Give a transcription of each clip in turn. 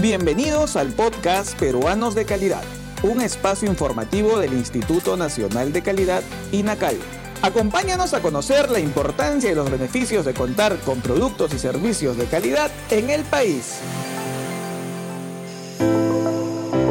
Bienvenidos al podcast Peruanos de Calidad, un espacio informativo del Instituto Nacional de Calidad, INACAL. Acompáñanos a conocer la importancia y los beneficios de contar con productos y servicios de calidad en el país.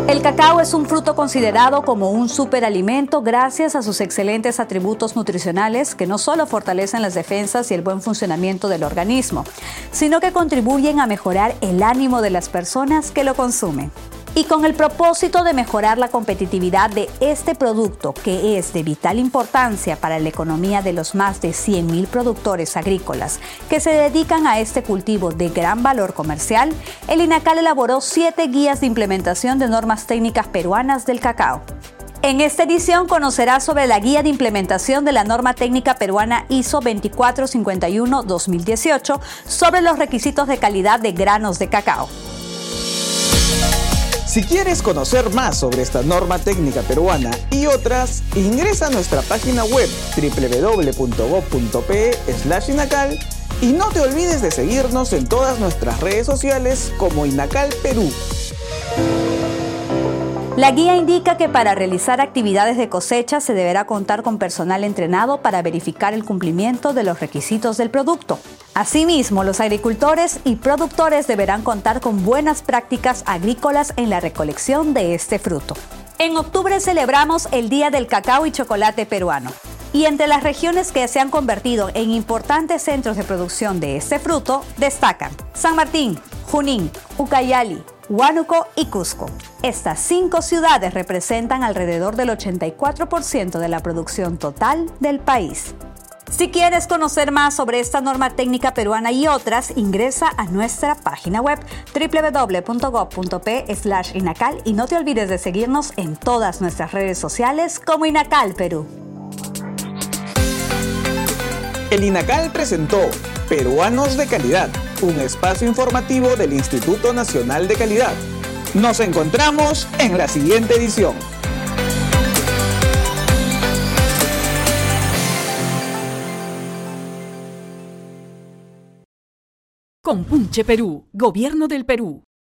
El cacao es un fruto considerado como un superalimento gracias a sus excelentes atributos nutricionales que no solo fortalecen las defensas y el buen funcionamiento del organismo, sino que contribuyen a mejorar el ánimo de las personas que lo consumen y con el propósito de mejorar la competitividad de este producto, que es de vital importancia para la economía de los más de 100.000 productores agrícolas que se dedican a este cultivo de gran valor comercial, el INACAL elaboró siete guías de implementación de normas técnicas peruanas del cacao. En esta edición conocerá sobre la guía de implementación de la norma técnica peruana ISO 2451-2018 sobre los requisitos de calidad de granos de cacao. Si quieres conocer más sobre esta norma técnica peruana y otras, ingresa a nuestra página web www.gov.pe/inacal y no te olvides de seguirnos en todas nuestras redes sociales como Inacal Perú. La guía indica que para realizar actividades de cosecha se deberá contar con personal entrenado para verificar el cumplimiento de los requisitos del producto. Asimismo, los agricultores y productores deberán contar con buenas prácticas agrícolas en la recolección de este fruto. En octubre celebramos el Día del Cacao y Chocolate Peruano. Y entre las regiones que se han convertido en importantes centros de producción de este fruto destacan San Martín, Junín, Ucayali, Huánuco y Cusco. Estas cinco ciudades representan alrededor del 84% de la producción total del país. Si quieres conocer más sobre esta norma técnica peruana y otras, ingresa a nuestra página web www.gov.p/inacal y no te olvides de seguirnos en todas nuestras redes sociales como Inacal Perú. El INACAL presentó Peruanos de Calidad, un espacio informativo del Instituto Nacional de Calidad. Nos encontramos en la siguiente edición. Compunche Perú, Gobierno del Perú.